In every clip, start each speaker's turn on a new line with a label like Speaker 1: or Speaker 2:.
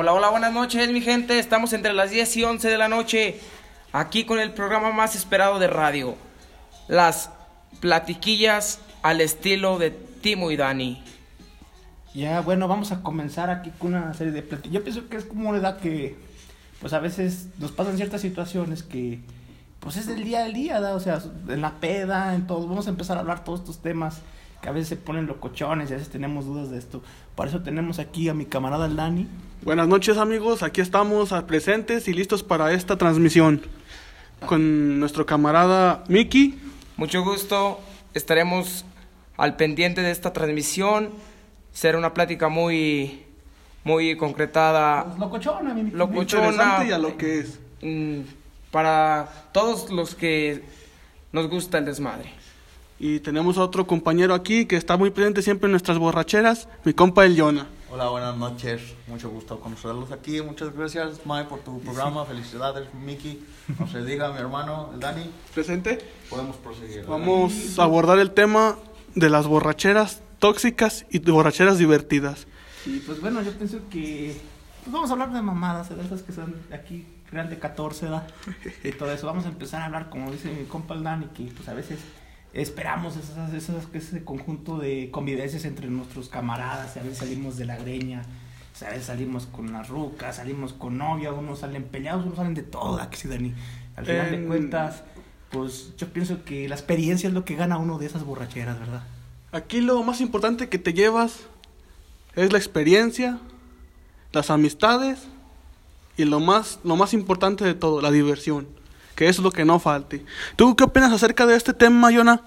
Speaker 1: Hola, hola, buenas noches, mi gente. Estamos entre las 10 y 11 de la noche, aquí con el programa más esperado de radio. Las platiquillas al estilo de Timo y Dani.
Speaker 2: Ya, bueno, vamos a comenzar aquí con una serie de platillos. Yo pienso que es como una edad que, pues a veces nos pasan ciertas situaciones que, pues es del día al día, ¿da? o sea, en la peda, en todo. Vamos a empezar a hablar todos estos temas que a veces se ponen locochones y a veces tenemos dudas de esto. Por eso tenemos aquí a mi camarada el Dani.
Speaker 3: Buenas noches amigos, aquí estamos presentes y listos para esta transmisión con nuestro camarada Miki.
Speaker 1: Mucho gusto, estaremos al pendiente de esta transmisión. Será una plática muy, muy concretada.
Speaker 2: Pues, locochona, mi
Speaker 1: Locochona.
Speaker 3: Interesante y a lo que es.
Speaker 1: mm, Para todos los que nos gusta el desmadre.
Speaker 3: Y tenemos a otro compañero aquí que está muy presente siempre en nuestras borracheras, mi compa el Yona.
Speaker 4: Hola, buenas noches. Mucho gusto conocerlos aquí. Muchas gracias, Mae, por tu programa. Felicidades, Miki. No se diga, mi hermano, el Dani.
Speaker 3: Presente.
Speaker 4: Podemos proseguir.
Speaker 3: Vamos a abordar el tema de las borracheras tóxicas y borracheras divertidas.
Speaker 2: Y pues bueno, yo pienso que pues vamos a hablar de mamadas, de esas que son aquí, real de 14, ¿da? Y todo eso. Vamos a empezar a hablar, como dice mi compa el Dani, que pues a veces esperamos esas, esas, ese conjunto de convivencias entre nuestros camaradas. A veces salimos de la greña, a veces salimos con las rucas, salimos con novia, unos salen peleados, unos salen de todo, ¿a que sí, Dani? Al final de
Speaker 3: En-
Speaker 2: cuentas, pues yo pienso que la experiencia es lo que gana uno de esas borracheras, ¿verdad?
Speaker 3: Aquí lo más importante que te llevas es la experiencia, las amistades y lo más, lo más importante de todo, la diversión, que es lo que no falte. ¿Tú qué opinas acerca de este tema, Yona?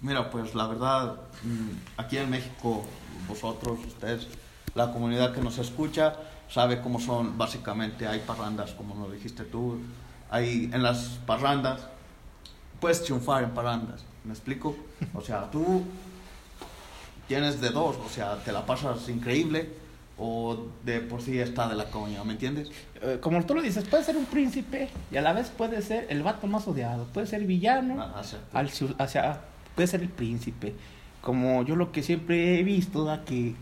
Speaker 4: Mira, pues la verdad, mm, aquí en México, vosotros, ustedes, la comunidad que nos escucha, sabe cómo son, básicamente hay parrandas, como nos dijiste tú. Hay en las parrandas, puedes triunfar en parrandas, ¿me explico? O sea, tú tienes de dos, o sea, te la pasas increíble o de por sí está de la coña, ¿me entiendes?
Speaker 2: Eh, como tú lo dices, puede ser un príncipe y a la vez puede ser el vato más odiado, puede ser villano,
Speaker 4: Ah,
Speaker 2: al hacia, puede ser el príncipe. Como yo lo que siempre he visto, da que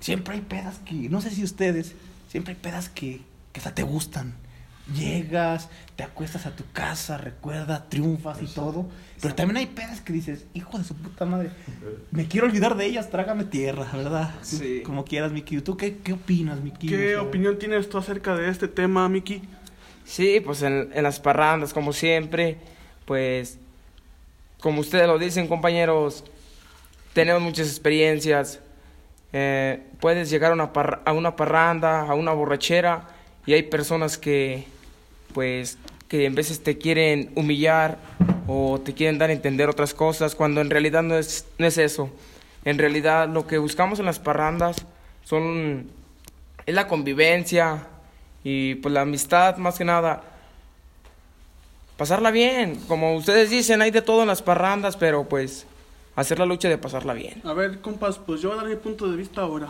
Speaker 2: siempre hay pedas que, no sé si ustedes, siempre hay pedas que, que hasta te gustan. Llegas, te acuestas a tu casa, recuerda, triunfas y todo. Pero también hay pedas que dices, hijo de su puta madre, me quiero olvidar de ellas, trágame tierra, ¿verdad?
Speaker 1: Sí.
Speaker 2: Como quieras, Miki. ¿Tú qué, qué opinas, Miki?
Speaker 3: ¿Qué
Speaker 2: O sea,
Speaker 3: opinión tienes tú acerca de este tema, Miki?
Speaker 1: Sí, pues en, en las parrandas, como siempre, pues, como ustedes lo dicen, compañeros, tenemos muchas experiencias. Eh, puedes llegar a una, parra- a una parranda, a una borrachera, y hay personas que, pues, que en veces te quieren humillar o te quieren dar a entender otras cosas, cuando en realidad no es, no es eso. En realidad lo que buscamos en las parrandas son, es la convivencia y pues la amistad más que nada. Pasarla bien, como ustedes dicen, hay de todo en las parrandas, pero pues hacer la lucha de pasarla bien.
Speaker 3: A ver, compas, pues yo voy a dar mi punto de vista ahora.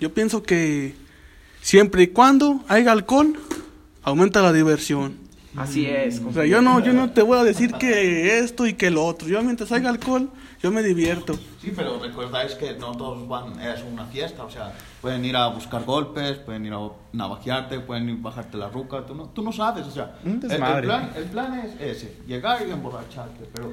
Speaker 3: Yo pienso que siempre y cuando haya alcohol, aumenta la diversión.
Speaker 1: Así es.
Speaker 3: O sea, yo no, yo no te voy a decir que esto y que lo otro. Yo mientras haya alcohol, yo me divierto.
Speaker 4: Sí, pero recordáis que no todos van, es una fiesta, o sea, pueden ir a buscar golpes, pueden ir a navajearte, pueden ir a bajarte la ruca, tú no, tú no sabes, o sea, el, el plan, el plan es ese, llegar y emborracharte, pero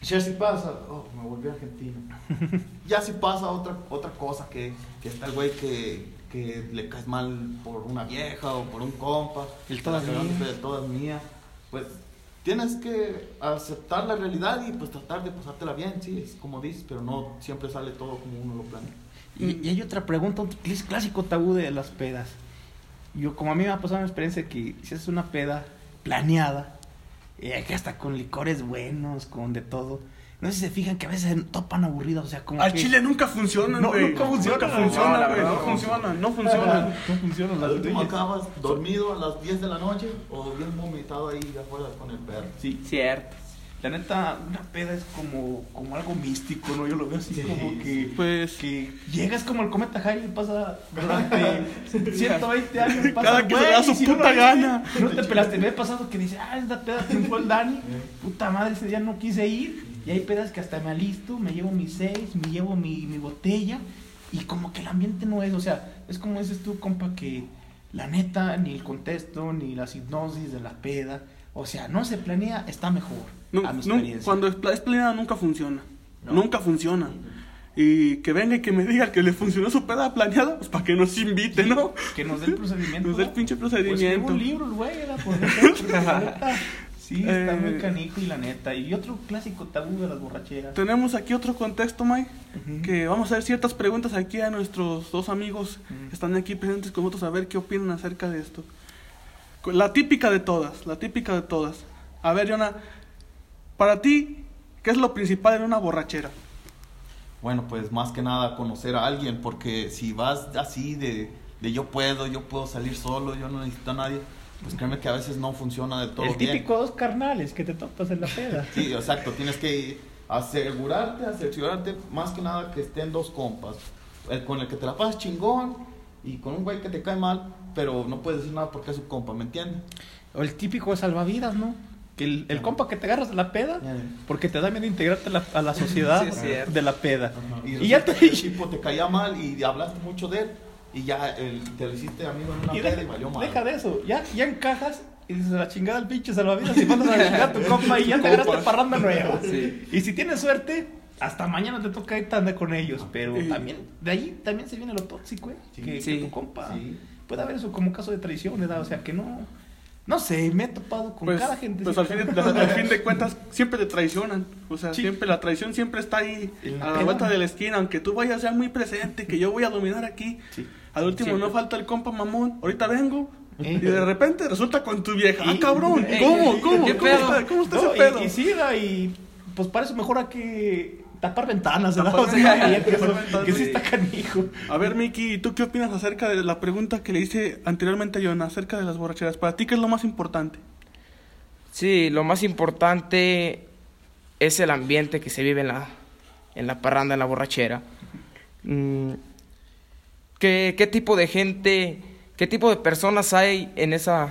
Speaker 4: si así pasa, oh, me volví argentino, ya si pasa otra, otra cosa, que, que está el güey que, que le caes mal por una vieja o por un compa,
Speaker 2: El todas
Speaker 4: de todas mías, pues tienes que aceptar la realidad y pues tratar de pasártela bien, sí, es como dices, pero no siempre sale todo como uno lo planea.
Speaker 2: Y, y hay otra pregunta, un cl- clásico tabú de las pedas. Yo, como a mí me ha pasado una experiencia que si es una peda planeada, eh, que hasta con licores buenos, con de todo. No sé si se fijan que a veces se topan aburridos, o sea, como
Speaker 3: Al
Speaker 2: que-
Speaker 3: chile nunca funcionan,
Speaker 2: No,
Speaker 3: güey.
Speaker 2: nunca funciona,
Speaker 3: Nunca
Speaker 2: no,
Speaker 3: funciona,
Speaker 1: la
Speaker 3: güey.
Speaker 1: verdad,
Speaker 3: No
Speaker 1: no.
Speaker 3: funcionan, no funcionan.
Speaker 2: No funcionan
Speaker 4: Al
Speaker 2: las
Speaker 4: último acabas dormido a las 10 de la noche o bien vomitado ahí afuera con el perro.
Speaker 2: Sí, cierto. La neta, una peda es como, como algo místico, ¿no? Yo lo veo así como que...
Speaker 3: Pues
Speaker 2: que llegas como el cometa Halley pasa durante 120 años pasa,
Speaker 3: Cada que se da su
Speaker 2: si no
Speaker 3: puta
Speaker 2: lo
Speaker 3: gana.
Speaker 2: no te pelaste me he pasado que dice ah esta peda triunfó el Dani puta madre ese día no quise ir y hay pedas que hasta me alisto me llevo mis seis me llevo mi, mi botella y como que el ambiente no es, o sea, es como dices tú, compa, que la neta, ni el contexto, ni la hipnosis de la peda, o sea, no se planea, está mejor. A mi experiencia.
Speaker 3: cuando es, pla- es planeada nunca funciona.
Speaker 2: No.
Speaker 3: Nunca funciona. Y que venga y que me diga que le funcionó su peda planeada, pues para que nos invite, ¿no?
Speaker 2: Que nos dé el procedimiento.
Speaker 3: Nos dé el
Speaker 2: ¿no?
Speaker 3: pinche
Speaker 2: Pues
Speaker 3: procedimiento.
Speaker 2: escribe un libro, güey, era por. Sí, está
Speaker 3: Eh.
Speaker 2: muy canijo y la neta. Y otro clásico tabú de las borracheras.
Speaker 3: Tenemos aquí otro contexto, Mike, que vamos a hacer ciertas preguntas aquí a nuestros dos amigos que están aquí presentes con nosotros a ver qué opinan acerca de esto. La típica de todas, la típica de todas. A ver, Jonah, para ti, ¿qué es lo principal en una borrachera?
Speaker 4: Bueno, pues más que nada conocer a alguien, porque si vas así de, de yo puedo, yo puedo salir solo, yo no necesito a nadie, pues créeme que a veces no funciona de todo
Speaker 2: el
Speaker 4: bien.
Speaker 2: típico dos carnales que te topas en la peda.
Speaker 4: Sí, exacto, tienes que asegurarte, asegurarte más que nada que estén dos compas, el con el que te la pasas chingón y con un güey que te cae mal, pero no puedes decir nada porque es su compa, ¿me entiendes?
Speaker 2: O el típico salvavidas, ¿no? Que el, el compa que te agarras de la peda, porque te da miedo integrarte a la, a la sociedad
Speaker 1: Sí,
Speaker 2: de la peda.
Speaker 4: Y,
Speaker 2: Y ya te
Speaker 4: el tipo te caía mal y hablaste mucho de él y ya el- te lo hiciste amigo en una
Speaker 2: Y deja,
Speaker 4: y valió mal.
Speaker 2: deja de eso, ya, ya encajas y dices a la chingada el pinche salvavidas y mandas a la chingada a tu compa y ya te agarraste parranda nueva.
Speaker 1: Sí.
Speaker 2: Y si tienes suerte, hasta mañana te toca ir tanda con ellos. Pero
Speaker 3: Sí.
Speaker 2: también, de ahí también se viene lo tóxico, ¿eh?
Speaker 4: Sí.
Speaker 2: Que,
Speaker 1: Sí.
Speaker 2: que tu compa.
Speaker 4: Sí.
Speaker 2: Puede haber eso como caso de traición, ¿verdad? O sea, que no. No sé, me he topado con
Speaker 3: Pues,
Speaker 2: cada gente.
Speaker 3: pues al, fin de, al fin de cuentas siempre te traicionan. O sea,
Speaker 2: Sí.
Speaker 3: siempre la traición siempre está ahí a la vuelta de la esquina. Aunque tú vayas ya muy presente, que yo voy a dominar aquí.
Speaker 2: Sí.
Speaker 3: Al último
Speaker 2: Sí.
Speaker 3: no falta el compa mamón. Ahorita vengo.
Speaker 2: ¿Eh?
Speaker 3: Y de repente resulta con tu vieja. ¡Ah, cabrón!
Speaker 1: Eh,
Speaker 3: ¿Cómo? ¿Cómo?
Speaker 1: ¿qué
Speaker 3: ¿Cómo
Speaker 1: pedo?
Speaker 3: está, ¿Cómo está
Speaker 2: No,
Speaker 3: ese pedo?
Speaker 2: y, y sí, y pues para eso mejor hay que tapar ventanas, ¿verdad?
Speaker 3: Tapar
Speaker 2: O sea,
Speaker 3: ventanas,
Speaker 2: que, eso- sí está canijo.
Speaker 3: A ver, Miki, ¿tú qué opinas acerca de la pregunta que le hice anteriormente a Jonah acerca de las borracheras? Para ti, ¿qué es lo más importante?
Speaker 1: Sí, lo más importante es el ambiente que se vive en la, en la parranda, en la borrachera. Mm, ¿qué, qué tipo de gente, qué tipo de personas hay en esa,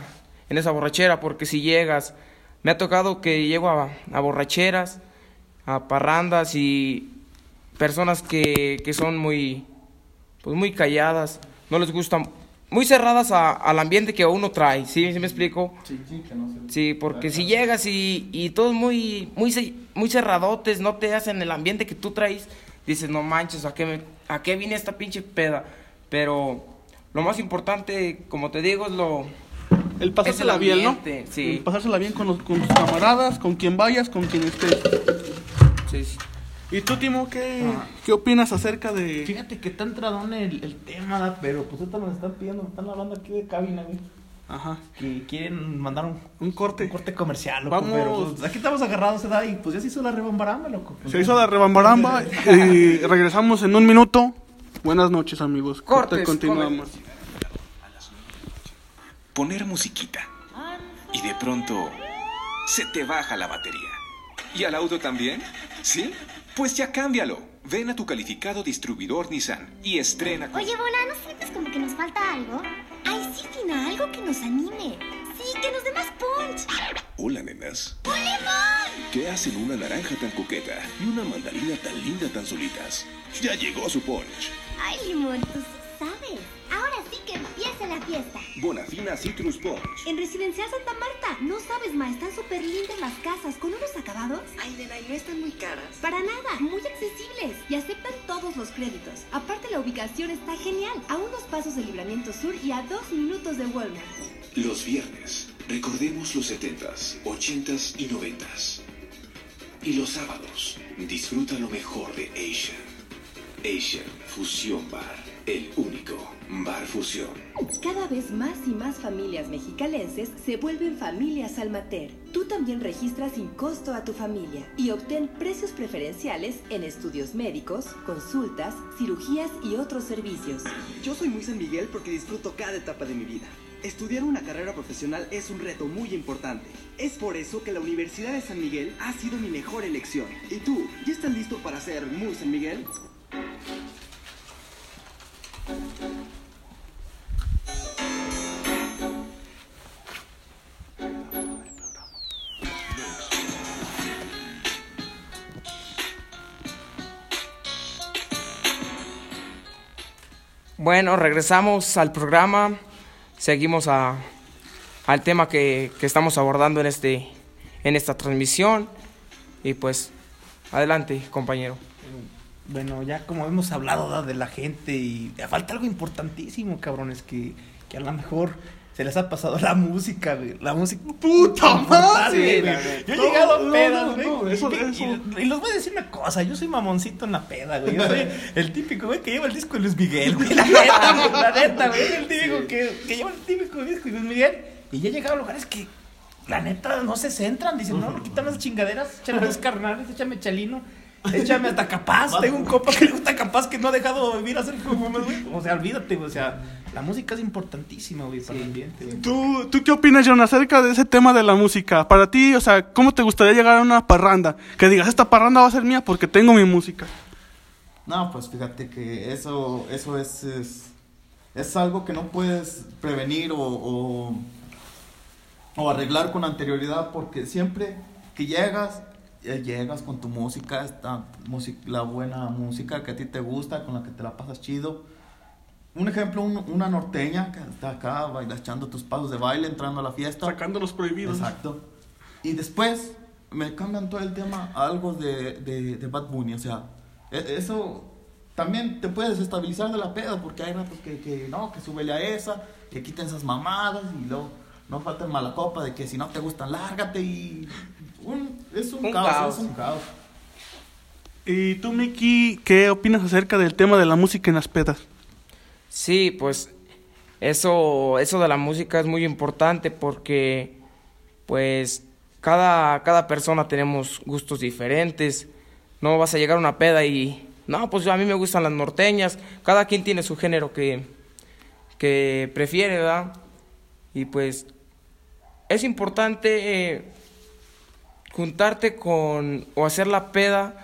Speaker 1: en esa borrachera? Porque si llegas, me ha tocado que llego a, a borracheras, a parrandas y personas que, que son muy, pues muy calladas, no les gustan, muy cerradas a- al ambiente que uno trae, ¿sí, ¿Sí me explico?
Speaker 4: Sí, sí, que no se-
Speaker 1: Sí, porque si llegas y, y todos muy, muy, muy cerradotes, no te hacen el ambiente que tú traes, dices, no manches, ¿a qué, me- ¿a qué vine esta pinche peda? Pero lo más importante, como te digo, es lo...
Speaker 3: El pasársela
Speaker 1: el
Speaker 3: bien, ¿no?
Speaker 1: sí.
Speaker 3: El pasársela bien con, los, con tus camaradas, con quien vayas, con quien estés.
Speaker 1: Sí, sí.
Speaker 3: ¿Y tú, Timo, qué,
Speaker 2: Ah.
Speaker 3: qué opinas acerca de...?
Speaker 2: Fíjate que está entradón el, el tema, pero pues ahorita nos están pidiendo, me están hablando aquí de cabina, güey.
Speaker 3: Ajá,
Speaker 2: Que quieren mandar un,
Speaker 3: un corte.
Speaker 2: un corte comercial, loco.
Speaker 3: Vamos.
Speaker 2: Pero pues, aquí estamos agarrados, ¿verdad? Y pues ya se hizo la rebambaramba, loco.
Speaker 3: Se hizo la rebambaramba y regresamos en un minuto. Buenas noches, amigos. Corte,
Speaker 1: Cortes,
Speaker 3: continuamos.
Speaker 5: poner musiquita. Y de pronto se te baja la batería. ¿Y al auto también? ¿Sí? Pues ya cámbialo. Ven a tu calificado distribuidor Nissan y estrena con...
Speaker 6: Oye, Bola, ¿no sientes como que nos falta algo? Ay, sí, Fina, algo que nos anime. Sí, que nos dé más punch.
Speaker 7: Hola, nenas.
Speaker 6: ¡Un limón!
Speaker 7: ¿Qué hacen una naranja tan coqueta y una mandarina tan linda tan solitas? Ya llegó su punch.
Speaker 6: Ay, limón, tú sí sabes. Ahora sí que empieza la fiesta.
Speaker 7: Bonafina Citrus Punch.
Speaker 6: En Residencial Santa Marta, no sabes, ma, están súper lindas las casas con unos acabados.
Speaker 8: Ay, nena, ¿y no están muy caras?
Speaker 6: Para nada, muy accesibles y aceptan todos los créditos. Aparte, la ubicación está genial, a unos pasos del Libramiento Sur y a dos minutos de Walmart.
Speaker 7: Los viernes, recordemos los 70s, 80s y 90s. Y los sábados, disfruta lo mejor de Asian. Asian Fusión Bar, el único bar fusión.
Speaker 8: Cada vez más y más familias mexicalenses se vuelven familias Almater. Tú también registras sin costo a tu familia y obtén precios preferenciales en estudios médicos, consultas, cirugías y otros servicios.
Speaker 9: Yo soy muy San Miguel porque disfruto cada etapa de mi vida. Estudiar una carrera profesional es un reto muy importante. Es por eso que la Universidad de San Miguel ha sido mi mejor elección. ¿Y tú, ya estás listo para ser muy San Miguel?
Speaker 1: Bueno, regresamos al programa. Seguimos a, al tema que, que estamos abordando en, este, en esta transmisión. Y pues, adelante, compañero.
Speaker 2: Bueno, ya como hemos hablado de la gente y falta algo importantísimo, cabrones, que, que a lo mejor se les ha pasado la música, güey. La música.
Speaker 3: ¡Puta madre!
Speaker 2: Sí,
Speaker 3: güey.
Speaker 2: güey. Yo he
Speaker 3: No,
Speaker 2: llegado a pedas,
Speaker 3: no,
Speaker 2: güey.
Speaker 3: no, eso-
Speaker 2: y,
Speaker 3: eso-
Speaker 2: y- y los voy a decir una cosa, yo soy mamoncito en la peda, güey. Yo soy el típico, güey, que lleva el disco de Luis Miguel, güey. La neta, güey, la neta, güey. El típico que, que lleva el típico disco de Luis Miguel. Y ya he llegado a lugares que, la neta, no se centran. Dicen, no, no, quitan las chingaderas, échame dos carnales, échame chalino. Échame hasta capaz, tengo un copa que le gusta capaz que no ha dejado de vivir a hacer como güey. O sea, olvídate, güey. O sea, la música es importantísima, güey, para el ambiente, güey.
Speaker 3: ¿Tú, ¿Tú qué opinas, John, acerca de ese tema de la música? Para ti, o sea, ¿cómo te gustaría llegar a una parranda? Que digas, esta parranda va a ser mía porque tengo mi música.
Speaker 4: No, pues fíjate que eso, eso es, es, es algo que no puedes prevenir o, o, o arreglar con anterioridad porque siempre que llegas, llegas con tu música, esta la buena música que a ti te gusta, con la que te la pasas chido. Un ejemplo, un- una norteña que está acá baila, echando tus pasos de baile, entrando a la fiesta.
Speaker 3: Sacando los prohibidos.
Speaker 4: Exacto. Y después me cambian todo el tema a algo de, de, de Bad Bunny. O sea, e- eso también te puede desestabilizar de la peda porque hay ratos que, que no, que súbele a esa, que quiten esas mamadas y luego no falta el mala copa de que si no te gustan, lárgate y. un- es un,
Speaker 1: Un
Speaker 4: caos,
Speaker 1: caos.
Speaker 4: es un caos.
Speaker 3: ¿Y tú, Miki, qué opinas acerca del tema de la música en las pedas?
Speaker 1: Sí, pues eso, eso de la música es muy importante porque pues cada, cada persona tenemos gustos diferentes. No vas a llegar a una peda y no, pues a mí me gustan las norteñas. Cada quien tiene su género que, que prefiere, ¿verdad? Y pues es importante eh, juntarte con o hacer la peda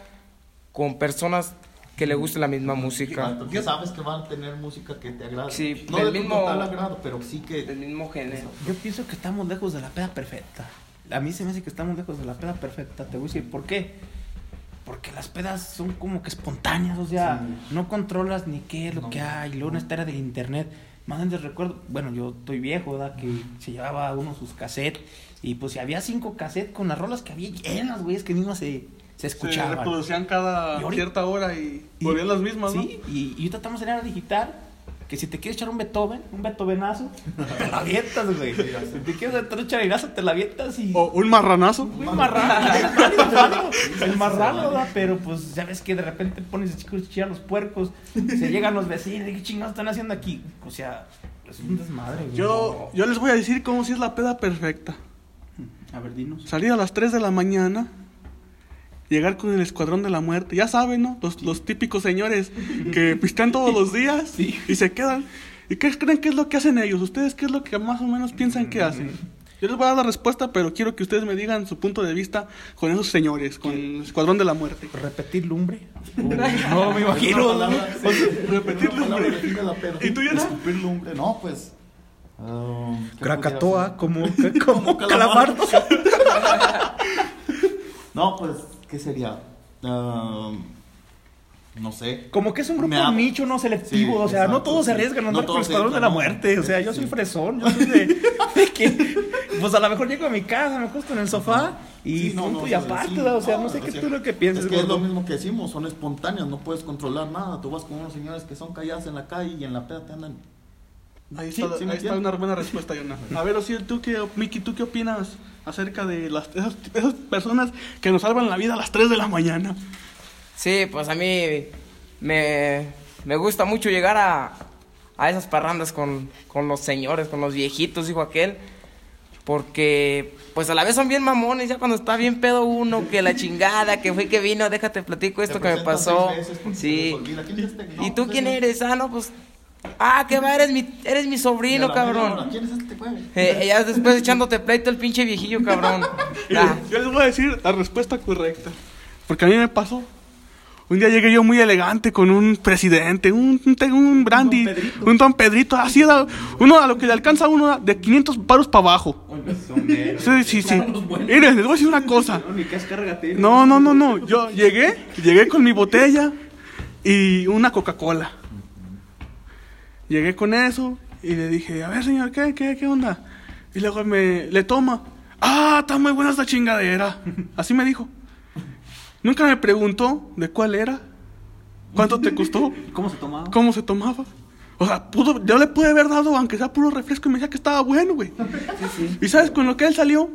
Speaker 1: con personas que le guste la misma música.
Speaker 4: Exacto, que sabes que van a tener música que te agrade.
Speaker 1: Sí,
Speaker 4: no
Speaker 1: del mismo-
Speaker 4: total agrado, pero sí que.
Speaker 1: Del mismo género.
Speaker 2: Yo pienso que estamos lejos de la peda perfecta. A mí se me hace que estamos lejos de la peda perfecta. Te voy a decir por qué. Porque las pedas son como que espontáneas, o sea, no controlas ni qué es lo
Speaker 4: No.
Speaker 2: que hay. Luego en esta era del internet. Más antes recuerdo, bueno, yo estoy viejo, ¿verdad? Que se llevaba uno sus cassettes. Y pues si había cinco cassettes con las rolas que había llenas, güey, es que mismas se, se
Speaker 3: Se
Speaker 2: escuchaban.
Speaker 3: reproducían cada
Speaker 2: ahorita-
Speaker 3: cierta hora y,
Speaker 2: Y-
Speaker 3: volvían las mismas, ¿no?
Speaker 2: Sí, y, y ahorita estamos en era digital. Que si te quieres echar un Beethoven, un Beethovenazo, te la avientas, güey. Si te quieres echar un charinazo, te la avientas y.
Speaker 3: O un marranazo.
Speaker 2: Muy marrano, el marrano, ¿verdad? Pero pues ya ves que de repente pones a chicos chillar los puercos, se llegan los vecinos, ¿qué chingados están haciendo aquí? O sea, es un desmadre, güey.
Speaker 3: Yo, yo les voy a decir cómo si es la peda perfecta.
Speaker 2: A ver, dinos.
Speaker 3: Salir a las 3 de la mañana, llegar con el escuadrón de la muerte. Ya saben, ¿no? Los, los típicos señores que pistean todos los días y se quedan. ¿Y qué creen que es lo que hacen ellos? ¿Ustedes qué es lo que más o menos piensan que hacen? Yo les voy a dar la respuesta, pero quiero que ustedes me digan su punto de vista con esos señores, con el escuadrón de la muerte.
Speaker 2: ¿Repetir lumbre? no, me imagino.
Speaker 4: Palabra, sí,
Speaker 3: repetir
Speaker 4: una palabra
Speaker 3: lumbre. ¿Y tú, Yana?
Speaker 4: Escupir lumbre. No, pues. ¿Qué
Speaker 2: Krakatoa, como, como calamardo.
Speaker 4: No, pues, ¿qué sería? Um, no sé.
Speaker 2: Como que es un grupo
Speaker 4: Me
Speaker 2: nicho, no selectivo.
Speaker 4: Sí,
Speaker 2: o sea, no todos se arriesgan a
Speaker 4: No
Speaker 2: andar con
Speaker 4: se
Speaker 2: escuadrón de la
Speaker 4: no.
Speaker 2: muerte. O sea, yo soy fresón. Yo soy de, de que, pues a lo mejor llego a mi casa, me acuesto en el sofá y
Speaker 4: no,
Speaker 2: punto
Speaker 4: no,
Speaker 2: y aparte. o sea, no,
Speaker 4: No,
Speaker 2: sé qué tú lo que piensas,
Speaker 4: Es que es lo mismo que decimos, son espontáneas, no puedes controlar nada. Tú vas con unos señores que son callados en la calle y en la peda te andan.
Speaker 3: Ahí
Speaker 4: Sí,
Speaker 3: está,
Speaker 4: sí
Speaker 3: ahí está una buena respuesta, Yona. A ver, Osiel, ¿tú qué, Miki, ¿tú qué opinas acerca de las, esas, esas personas que nos salvan la vida a las 3 de la mañana?
Speaker 1: Sí, pues a mí me, me gusta mucho llegar a, a esas parrandas con, con los señores, con los viejitos, dijo aquel. Porque, pues a la vez son bien mamones, ya cuando está bien pedo uno, que la chingada, que fue que vino, déjate platico esto que me pasó.
Speaker 4: veces
Speaker 1: Sí.
Speaker 4: les olvida. ¿Quién es este? No,
Speaker 1: ¿Y tú
Speaker 4: pues,
Speaker 1: quién
Speaker 4: es-
Speaker 1: eres? Ah, no, pues. Ah, que va, eres mi, eres mi sobrino, cabrón.
Speaker 4: ¿Quién es este güey?
Speaker 1: Eh, ya después echándote pleito el pinche viejillo, cabrón.
Speaker 3: Yo les voy a decir la respuesta correcta. Porque a mí me pasó. Un día llegué yo muy elegante con un presidente, un, un, un brandy,
Speaker 2: Don Pedrito.
Speaker 3: un don Pedrito, así da, uno a lo que le alcanza uno de 500 paros para abajo. Sí, sí, sí. Miren, les voy a decir una cosa.
Speaker 2: No,
Speaker 3: no, no, no. Yo llegué, llegué con mi botella y una Coca-Cola. Llegué con eso y le dije, a ver, señor, ¿qué, qué, qué onda? Y luego me, le toma. Ah, está muy buena esta chingadera. Así me dijo. Nunca me preguntó de cuál era, cuánto te costó,
Speaker 2: ¿Cómo se tomaba?
Speaker 3: cómo se tomaba. O sea, pudo, yo le pude haber dado, aunque sea puro refresco, y me decía que estaba bueno, güey. ¿Y sabes con lo que él salió?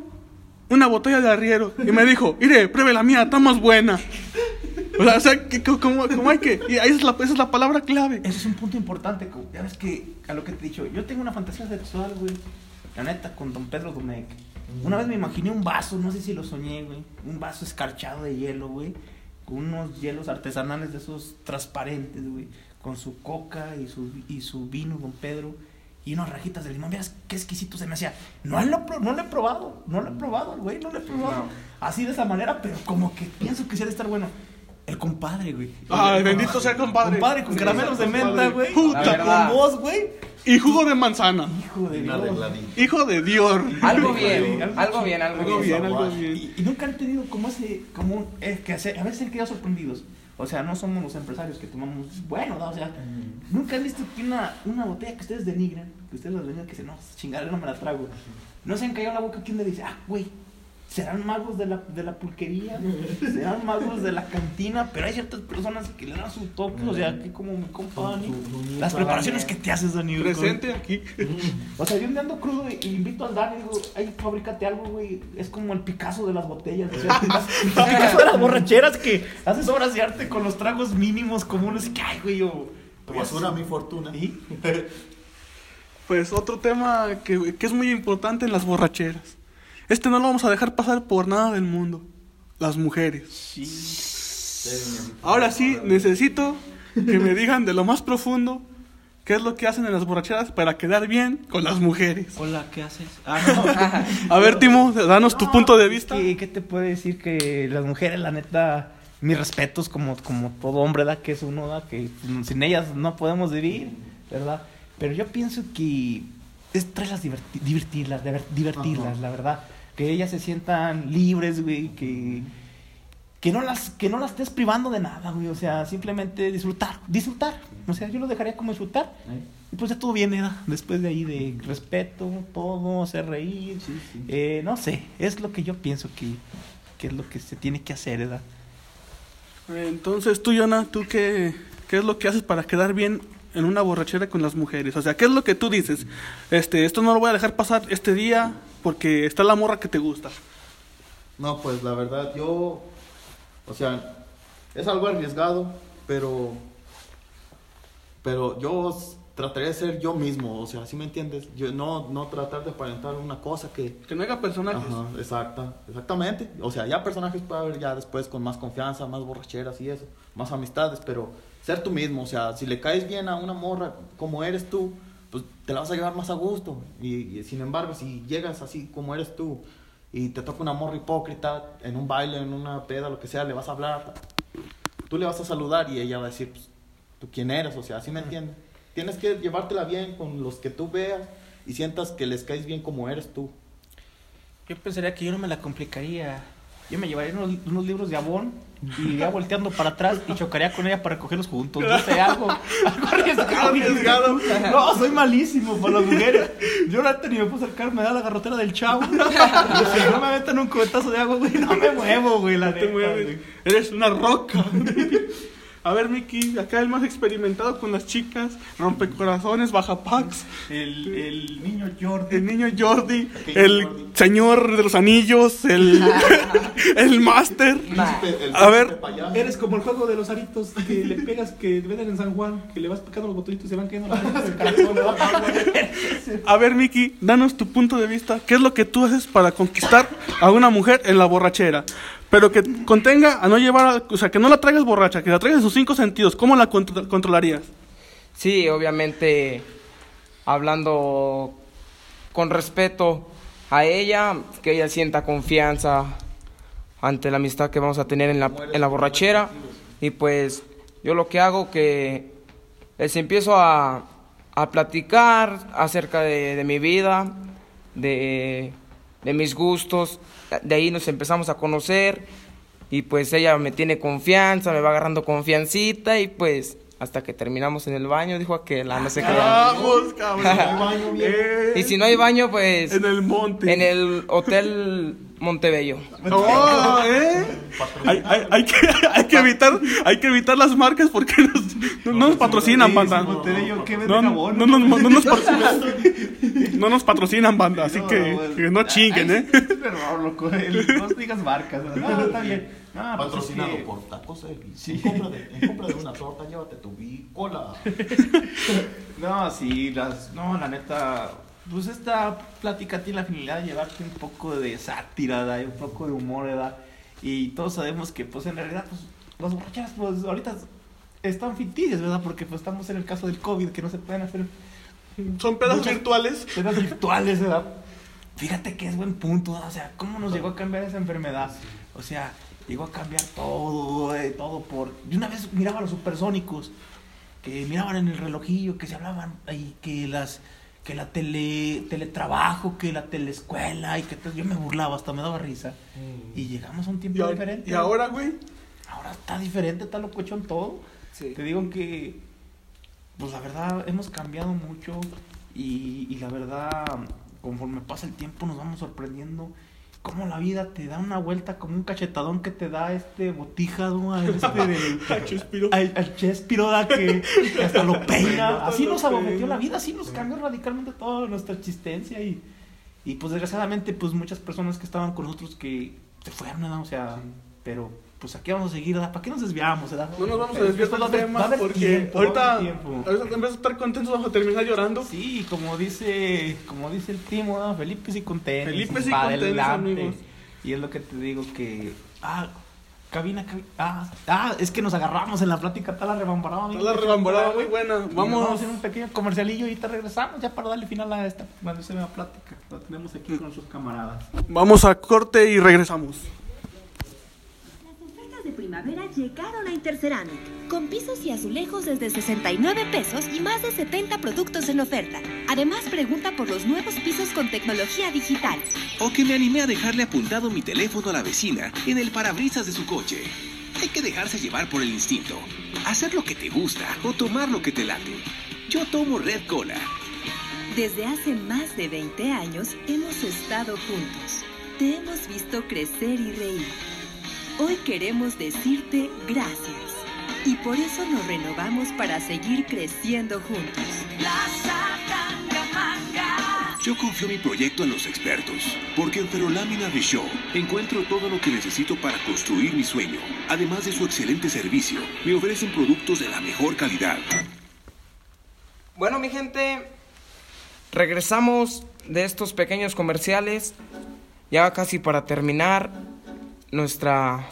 Speaker 3: Una botella de arriero. Y me dijo, mire, pruebe la mía, está más buena. O sea, o sea que, co- como, como hay que... Y ahí es la, esa es la palabra clave.
Speaker 2: Ese es un punto importante. Ya ves que, a lo que te he dicho, yo tengo una fantasía sexual, güey. La neta, con don Pedro Domecq. Una vez me imaginé un vaso, no sé si lo soñé, güey. Un vaso escarchado de hielo, güey. Con unos hielos artesanales de esos transparentes, güey. Con su coca y su, y su vino, don Pedro. Y unas rajitas de limón. Veas qué exquisito se me hacía. No lo, no lo he probado, no lo he probado, güey. No lo he probado. Así de esa manera, pero como que pienso que sí ha de estar bueno. El compadre, güey.
Speaker 3: Ay, bendito sea compadre.
Speaker 2: Compadre con caramelos de menta, güey.
Speaker 3: Puta.
Speaker 2: Con vos, güey.
Speaker 3: Y jugo de manzana.
Speaker 2: Hijo de
Speaker 4: arregladita.
Speaker 3: Hijo de Dios.
Speaker 1: Algo bien, algo bien, algo
Speaker 3: Algo
Speaker 1: bien.
Speaker 3: algo bien.
Speaker 2: Y, y nunca han tenido como ese, como un, es que hace- a veces han quedado sorprendidos. O sea, no somos los empresarios que tomamos, bueno, ¿no? o sea, nunca han visto que una, una botella que ustedes denigran, que ustedes la denigran, que dicen, no, chingada, no me la trago. No se han caído en la boca que uno le dice, ah, güey, serán magos de la, de la pulquería, serán magos de la cantina, pero hay ciertas personas que le dan su toque, o sea, que como mi compa Dani, las preparaciones que te haces, Dani. con-
Speaker 3: Presente aquí.
Speaker 2: o sea, yo un día ando crudo y, invito al Dani y digo, ay, fabrícate algo, güey. Es como el Picasso de las botellas. O sea, el Picasso, de las borracheras que haces obras de arte con los tragos mínimos comunes. Y que, ay, güey, yo...
Speaker 4: Tu basura, mi fortuna.
Speaker 2: ¿Y?
Speaker 3: Pues otro tema que, que es muy importante en las borracheras. Este no lo vamos a dejar pasar por nada del mundo. Las mujeres. Ahora sí, necesito que me digan de lo más profundo qué es lo que hacen en las borracheras para quedar bien con las mujeres.
Speaker 2: Hola, ¿qué haces? Ah, no.
Speaker 3: A ver, Timo, danos tu punto de vista.
Speaker 2: que, ¿Qué te puede decir que las mujeres, la neta, mis respetos como, como todo hombre, ¿verdad? Que es uno, ¿verdad? Que sin ellas no podemos vivir, ¿verdad? Pero yo pienso que es traerlas diverti- divertirlas, diver- divertirlas, la verdad. Que ellas se sientan libres, güey, que, que, no las, que no las estés privando de nada, güey. O sea, simplemente disfrutar, disfrutar. O sea, yo lo dejaría como disfrutar. Y pues ya todo viene, ¿verdad? Después de ahí de respeto, todo, hacer reír. Eh, no sé, es lo que yo pienso que, que es lo que se tiene que hacer, ¿verdad?
Speaker 3: Entonces, tú, Yona, ¿tú qué, qué es lo que haces para quedar bien en una borrachera con las mujeres? O sea, ¿qué es lo que tú dices? Este, esto no lo voy a dejar pasar este día porque está la morra que te gusta.
Speaker 4: No, pues la verdad, yo, o sea, es algo arriesgado, pero, pero yo trataré de ser yo mismo, o sea, ¿sí me entiendes? Yo no, no tratar de aparentar una cosa que...
Speaker 3: Que no haga personajes.
Speaker 4: Ajá, exacta, exactamente. O sea, ya personajes puede haber ya después con más confianza, más borracheras y eso, más amistades, pero ser tú mismo, o sea, si le caes bien a una morra como eres tú, pues te la vas a llevar más a gusto. Y, y sin embargo, si llegas así como eres tú y te toca una morra hipócrita en un baile, en una peda, lo que sea, le vas a hablar, tú le vas a saludar y ella va a decir, pues, tú quién eres, o sea, ¿sí me entiendes? Tienes que llevártela bien con los que tú veas y sientas que les caes bien como eres tú.
Speaker 2: Yo pensaría que yo no me la complicaría. Yo me llevaría unos, unos libros de Avon y iría volteando para atrás y chocaría con ella para cogerlos juntos. No sé, algo, algo arriesgado.
Speaker 3: Arriesgado.
Speaker 2: No, soy malísimo para las mujeres. Yo la ni me puedo acercar, me da la garrotera del chavo. Y si no me metan un cubetazo de agua, güey, no me muevo, güey, la
Speaker 3: te
Speaker 2: neta,
Speaker 3: mueves.
Speaker 2: güey.
Speaker 3: Eres una roca. A ver, Miki, acá el más experimentado con las chicas, rompecorazones, baja packs,
Speaker 2: El, el niño Jordi.
Speaker 3: el niño Jordi, el
Speaker 4: Jordi.
Speaker 3: señor de los anillos, el, el máster.
Speaker 1: Nah.
Speaker 3: A ver.
Speaker 2: Eres como el juego de los aritos que le pegas, que venden en San Juan, que le vas picando los botonitos y se van cayendo las.
Speaker 3: A ver, Miki, danos tu punto de vista. ¿Qué es lo que tú haces para conquistar a una mujer en la borrachera? Pero que contenga a no llevar, o sea, que no la traigas borracha, que la traigas en sus cinco sentidos. ¿Cómo la contro- controlarías?
Speaker 1: Sí, obviamente hablando con respeto a ella, que ella sienta confianza ante la amistad que vamos a tener en la, en la borrachera. Y pues yo lo que hago que les empiezo a, a platicar acerca de, de mi vida, de, de mis gustos. De ahí nos empezamos a conocer y pues ella me tiene confianza, me va agarrando confiancita y pues hasta que terminamos en el baño, dijo aquel, ah, no sé qué. Vamos, cabrón. y si no hay baño, pues...
Speaker 3: En el monte.
Speaker 1: En el hotel Montebello.
Speaker 3: Oh, ¿eh? hay, hay, hay, que, hay, que evitar, hay que evitar las marcas porque nos, no, nos patrocinan, banda. No, no, no, no, nos patrocinan, no nos patrocinan, banda, así que, que no chinguen, ¿eh?
Speaker 2: Pero, loco, no digas marcas, no, está bien.
Speaker 4: Ah, pues Patrocinado por Tacos Elvis. En, compra de, en compra de una torta, llévate tu bicola.
Speaker 2: no, sí, las, no, la neta, pues esta plática tiene la finalidad de llevarte un poco de sátira, un poco de humor, ¿verdad? Y todos sabemos que, pues en realidad, pues los borrachas, pues ahorita están ficticias, ¿verdad? Porque pues estamos en el caso del COVID, que no se pueden hacer...
Speaker 3: Son pedas virtuales.
Speaker 2: Pedas virtuales, ¿verdad? Fíjate que es buen punto, o sea, ¿cómo nos llegó a cambiar esa enfermedad? O sea, llegó a cambiar todo, eh, todo por... Y una vez miraba a los supersónicos, que miraban en el relojillo, que se hablaban, y que las que la tele, teletrabajo, que la teleescuela, y que yo me burlaba, hasta me daba risa. Mm. Y llegamos a un tiempo diferente.
Speaker 3: ¿Y ahora, güey?
Speaker 2: Ahora está diferente, está loco en todo. Te digo que, pues la verdad, hemos cambiado mucho y, y la verdad, conforme pasa el tiempo nos vamos sorprendiendo cómo la vida te da una vuelta como un cachetadón que te da este botija, ¿no? este del, al Chespiro. Al, Chespiro, da que, hasta lo peina. Así nos abometió la vida, así nos cambió radicalmente toda nuestra existencia y, y pues desgraciadamente pues muchas personas que estaban con nosotros que se fueron, ¿no? O sea, pero pues aquí vamos a seguir, ¿verdad? ¿Para qué nos desviamos, verdad?
Speaker 3: No nos vamos a desviar del tema porque ahorita, ahorita en vez de estar contentos vamos a terminar llorando.
Speaker 2: Sí, como dice, como dice el Timo, ¿no? Felipe sí contento.
Speaker 3: Felipe sí contento, amigos.
Speaker 2: Y es lo que te digo que, ah, cabina, cabina, ah, ah, es que nos agarramos en la plática, está la rebambarada.
Speaker 3: Está la rebambarada muy buena. Vamos. vamos
Speaker 2: a hacer un pequeño comercialillo y te regresamos ya para darle final a esta, cuando se la plática. Lo tenemos aquí con sus camaradas.
Speaker 3: Vamos a corte y regresamos
Speaker 6: primavera llegaron a Interceramic, con pisos y azulejos desde 69 pesos y más de 70 productos en oferta. Además, pregunta por los nuevos pisos con tecnología digital.
Speaker 5: O que me animé a dejarle apuntado mi teléfono a la vecina en el parabrisas de su coche. Hay que dejarse llevar por el instinto, hacer lo que te gusta o tomar lo que te late. Yo tomo Red Cola.
Speaker 6: Desde hace más de 20 años hemos estado juntos. Te hemos visto crecer y reír Hoy queremos decirte gracias. Y por eso nos renovamos para seguir creciendo juntos.
Speaker 5: Yo confío mi proyecto a los expertos, porque en Ferolámina de Show encuentro todo lo que necesito para construir mi sueño. Además de su excelente servicio, me ofrecen productos de la mejor calidad.
Speaker 1: Bueno, mi gente, regresamos de estos pequeños comerciales. Ya casi para terminar, nuestra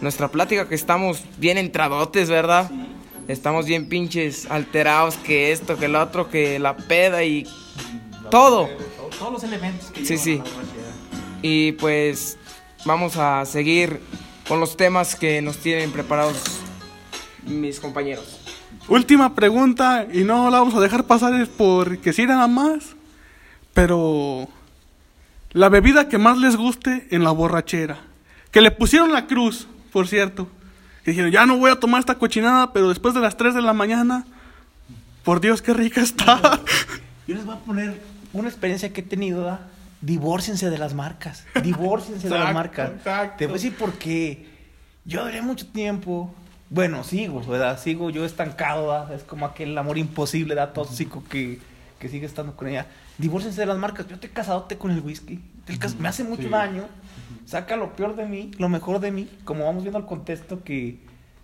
Speaker 1: nuestra plática que estamos bien entradotes, ¿verdad? Estamos bien pinches alterados que esto, que lo otro, que la peda y todo.
Speaker 2: Todos los elementos que
Speaker 1: Sí, sí. Y pues vamos a seguir con los temas que nos tienen preparados mis compañeros.
Speaker 3: Última pregunta y no la vamos a dejar pasar es porque si nada más, pero la bebida que más les guste en la borrachera que le pusieron la cruz, por cierto. Que dijeron, ya no voy a tomar esta cochinada, pero después de las 3 de la mañana, por Dios, qué rica está.
Speaker 2: Yo les voy a poner una experiencia que he tenido, ¿verdad? Divórciense de las marcas. Divórciense de las marcas. Te voy a decir porque yo duré mucho tiempo. Bueno, sigo, ¿verdad? Sigo yo estancado, ¿verdad? Es como aquel amor imposible, ¿verdad? Tóxico que, que sigue estando con ella. Divórciense de las marcas. Yo te he casadote con el whisky. Me hace mucho daño saca lo peor de mí, lo mejor de mí, como vamos viendo al contexto que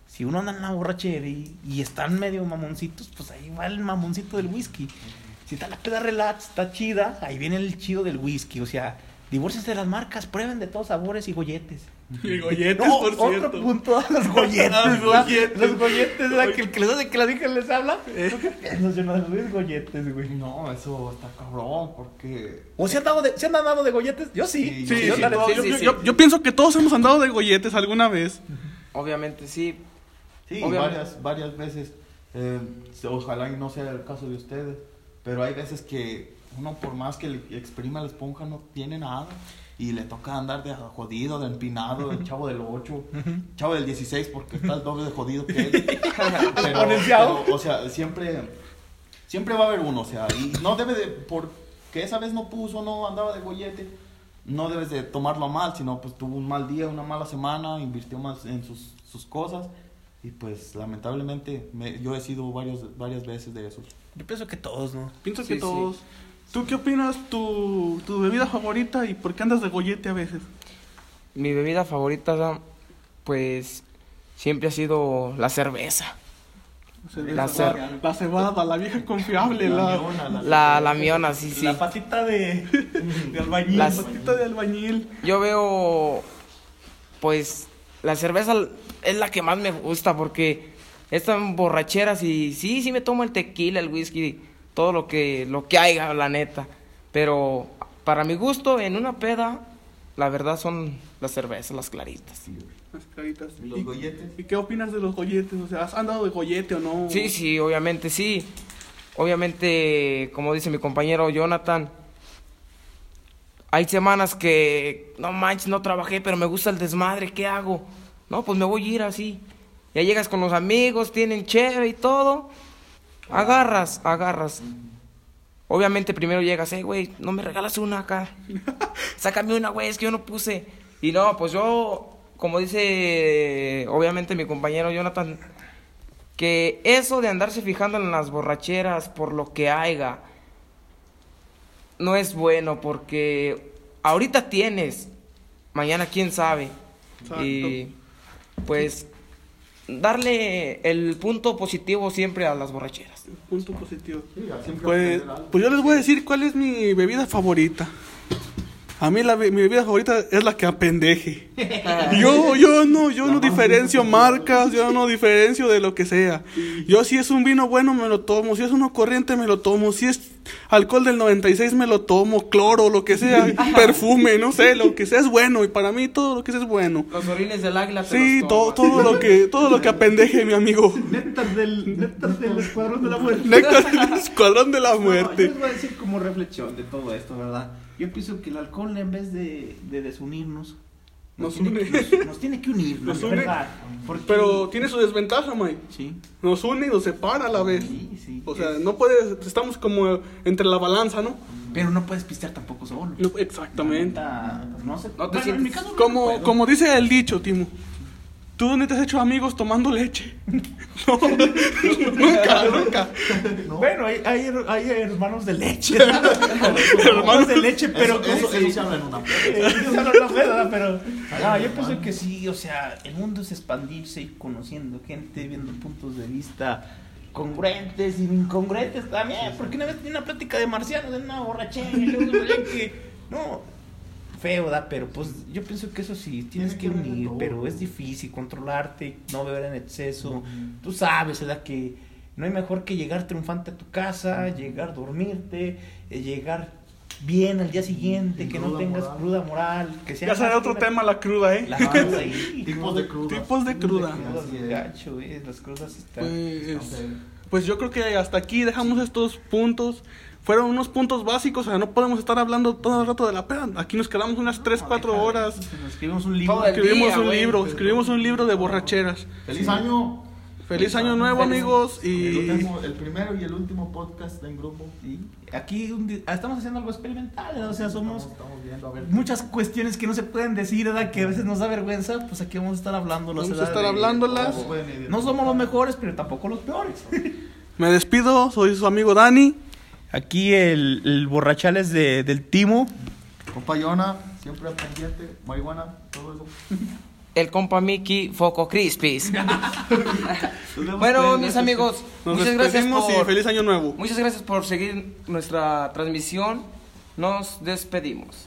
Speaker 2: si uno anda en la borrachera y, y están medio mamoncitos, pues ahí va el mamoncito del whisky. Si está la peda relax, está chida, ahí viene el chido del whisky. O sea, divorciense de las marcas, prueben de todos sabores y golletes.
Speaker 3: Y golletes, por
Speaker 2: cierto.
Speaker 3: Otro
Speaker 2: punto, los golletes. los golletes. Los golletes, ¿verdad? Que el que les hace que la hija les habla. Eh. ¿Tú qué piensas, Los golletes, güey.
Speaker 4: No, eso está cabrón, porque...
Speaker 2: ¿O se han dado de, ¿se han dado de golletes? Yo sí.
Speaker 3: Sí, yo, yo, yo, pienso que todos hemos andado de golletes alguna vez.
Speaker 1: Obviamente, sí.
Speaker 4: Sí, varias, varias veces. Eh, ojalá y no sea el caso de ustedes. Pero hay veces que uno por más que le exprima la esponja no tiene nada. Y le toca andar de jodido, de empinado, el chavo del 8, chavo del 16 porque está el doble de jodido que él. Pero, pero, o sea, siempre, siempre va a haber uno, o sea, y no debe de, porque esa vez no puso, no andaba de gollete, no debes de tomarlo a mal, sino pues tuvo un mal día, una mala semana, invirtió más en sus, sus cosas. Y pues lamentablemente me- yo he sido varios, varias veces de esos.
Speaker 2: Yo pienso que todos, ¿no?
Speaker 3: Pienso
Speaker 1: Sí,
Speaker 3: que
Speaker 1: sí.
Speaker 3: ¿Tú qué opinas? Tu, tu bebida favorita y por qué andas de gollete a veces?
Speaker 1: Mi bebida favorita, pues, siempre ha sido la cerveza. La cer-
Speaker 3: la cebada, la vieja confiable, la,
Speaker 4: miona,
Speaker 1: La, la miona, sí, sí.
Speaker 2: La patita de, de albañil.
Speaker 1: Las-
Speaker 3: patita de albañil.
Speaker 1: Yo veo, pues, la cerveza es la que más me gusta porque están borracheras y sí, sí me tomo el tequila, el whisky, todo lo que, lo que haya, la neta. Pero para mi gusto, en una peda, la verdad son las cervezas, las claritas.
Speaker 3: Las caritas.
Speaker 4: ¿Y los golletes?
Speaker 3: ¿Y qué opinas de los golletes? O sea, ¿has andado de gollete o no?
Speaker 1: Sí, sí, obviamente sí. Obviamente, como dice mi compañero Jonathan, hay semanas que, no manches, no trabajé, pero me gusta el desmadre, ¿qué hago? No, pues me voy a ir así. Ya llegas con los amigos, tienen chévere y todo. Agarras, agarras. Obviamente primero llegas, eh, güey, no me regalas una acá. Sácame una, güey, es que yo no puse. Y no, pues yo, como dice, obviamente mi compañero Jonathan, que eso de andarse fijando en las borracheras por lo que haya no es bueno porque ahorita tienes, mañana quién sabe.
Speaker 3: Exacto.
Speaker 1: Y pues darle el punto positivo siempre a las borracheras.
Speaker 3: Punto positivo. Pues, pues yo les voy a decir cuál es mi bebida favorita. A mí la, mi bebida favorita es la que apendeje. Yo, yo no, yo no diferencio marcas, yo no diferencio de lo que sea. Yo si es un vino bueno me lo tomo, si es uno corriente me lo tomo, si es alcohol del 96 me lo tomo, cloro, lo que sea, perfume, no sé, lo que sea es bueno y para mí todo lo que sea es bueno.
Speaker 1: Los orines del águila. te
Speaker 3: Sí,
Speaker 1: los
Speaker 3: todo, todo lo que, todo lo que apendeje, mi amigo.
Speaker 2: Néctar del, néctar del escuadrón de la muerte.
Speaker 3: Néctar del escuadrón de la
Speaker 2: No, yo
Speaker 3: muerte.
Speaker 2: les voy a decir como reflexión de todo esto, ¿verdad? Yo pienso que el alcohol en vez de, de desunirnos,
Speaker 3: Nos une.
Speaker 2: que- nos, nos tiene que unir,
Speaker 3: Nos une.
Speaker 2: verdad.
Speaker 3: Pero tiene su desventaja, Mike.
Speaker 2: Sí,
Speaker 3: Nos une y nos separa a la vez.
Speaker 2: sí, sí.
Speaker 3: O sea,
Speaker 2: es-
Speaker 3: no puedes, estamos como entre la balanza, ¿no?
Speaker 2: Pero no puedes pistear tampoco solo.
Speaker 3: No, exactamente.
Speaker 2: Neta, No sé.
Speaker 1: No te
Speaker 2: bueno,
Speaker 1: sientes-
Speaker 3: Como, como dice el dicho, Timo. ¿Tú dónde te has hecho amigos tomando leche? No, nunca, nunca.
Speaker 2: Bueno, hay, hay, her- hay hermanos de leche. hermanos de leche, pero
Speaker 4: Eso, eso,
Speaker 2: como-
Speaker 4: eso se habla en una
Speaker 2: Eh, ¿verdad? Pero no, yo pienso que sí, o sea, el mundo es expandirse y conociendo gente, viendo puntos de vista congruentes y incongruentes también, porque una vez tenía una plática de marcianos en una borrachera y luego que no feo, ¿verdad? Pero pues yo pienso que eso sí tienes que unir, pero es difícil controlarte, no beber en exceso. Tú sabes, ¿verdad? Que no hay mejor que llegar triunfante a tu casa, llegar dormirte, eh, llegar bien al día siguiente, que no
Speaker 4: Cruda
Speaker 2: tengas
Speaker 4: moral.
Speaker 2: cruda moral, que sea
Speaker 3: Ya será otro
Speaker 2: que
Speaker 3: tema la cruda, ¿eh?
Speaker 2: La cruda ahí.
Speaker 4: Tipos de crudas.
Speaker 3: Tipos de cruda.
Speaker 2: Gacho, eh, las crudas están.
Speaker 3: Pues, pues yo creo que hasta aquí dejamos estos puntos. Fueron unos puntos básicos, o sea, no podemos estar hablando todo el rato de la peda. Aquí nos quedamos unas 3, 4 horas.
Speaker 2: Escribimos un libro.
Speaker 3: Escribimos
Speaker 1: día,
Speaker 3: un libro, escribimos un libro de borracheras.
Speaker 4: Feliz año.
Speaker 3: Feliz año nuevo, amigos.
Speaker 4: El,
Speaker 3: Y
Speaker 4: último- el primero y el último podcast en grupo.
Speaker 2: Aquí un di- estamos haciendo algo experimental, ¿no? o sea, somos
Speaker 4: Estamos, estamos viendo a ver.
Speaker 2: muchas cuestiones que no se pueden decir, ¿verdad? Que a veces nos da vergüenza, pues aquí vamos a estar hablando.
Speaker 3: Vamos a estar hablándolas.
Speaker 2: No somos los mejores, pero tampoco los peores.
Speaker 3: me despido, soy su amigo Dani.
Speaker 2: Aquí el, el borrachales de, del Timo.
Speaker 4: Compa Yona, siempre al pendiente. Marihuana, todo eso.
Speaker 1: El compa Mickey Foco Crispis. Bueno, mis amigos,
Speaker 3: Nos
Speaker 1: muchas gracias por
Speaker 3: y feliz año nuevo.
Speaker 1: muchas gracias por seguir nuestra transmisión. Nos despedimos.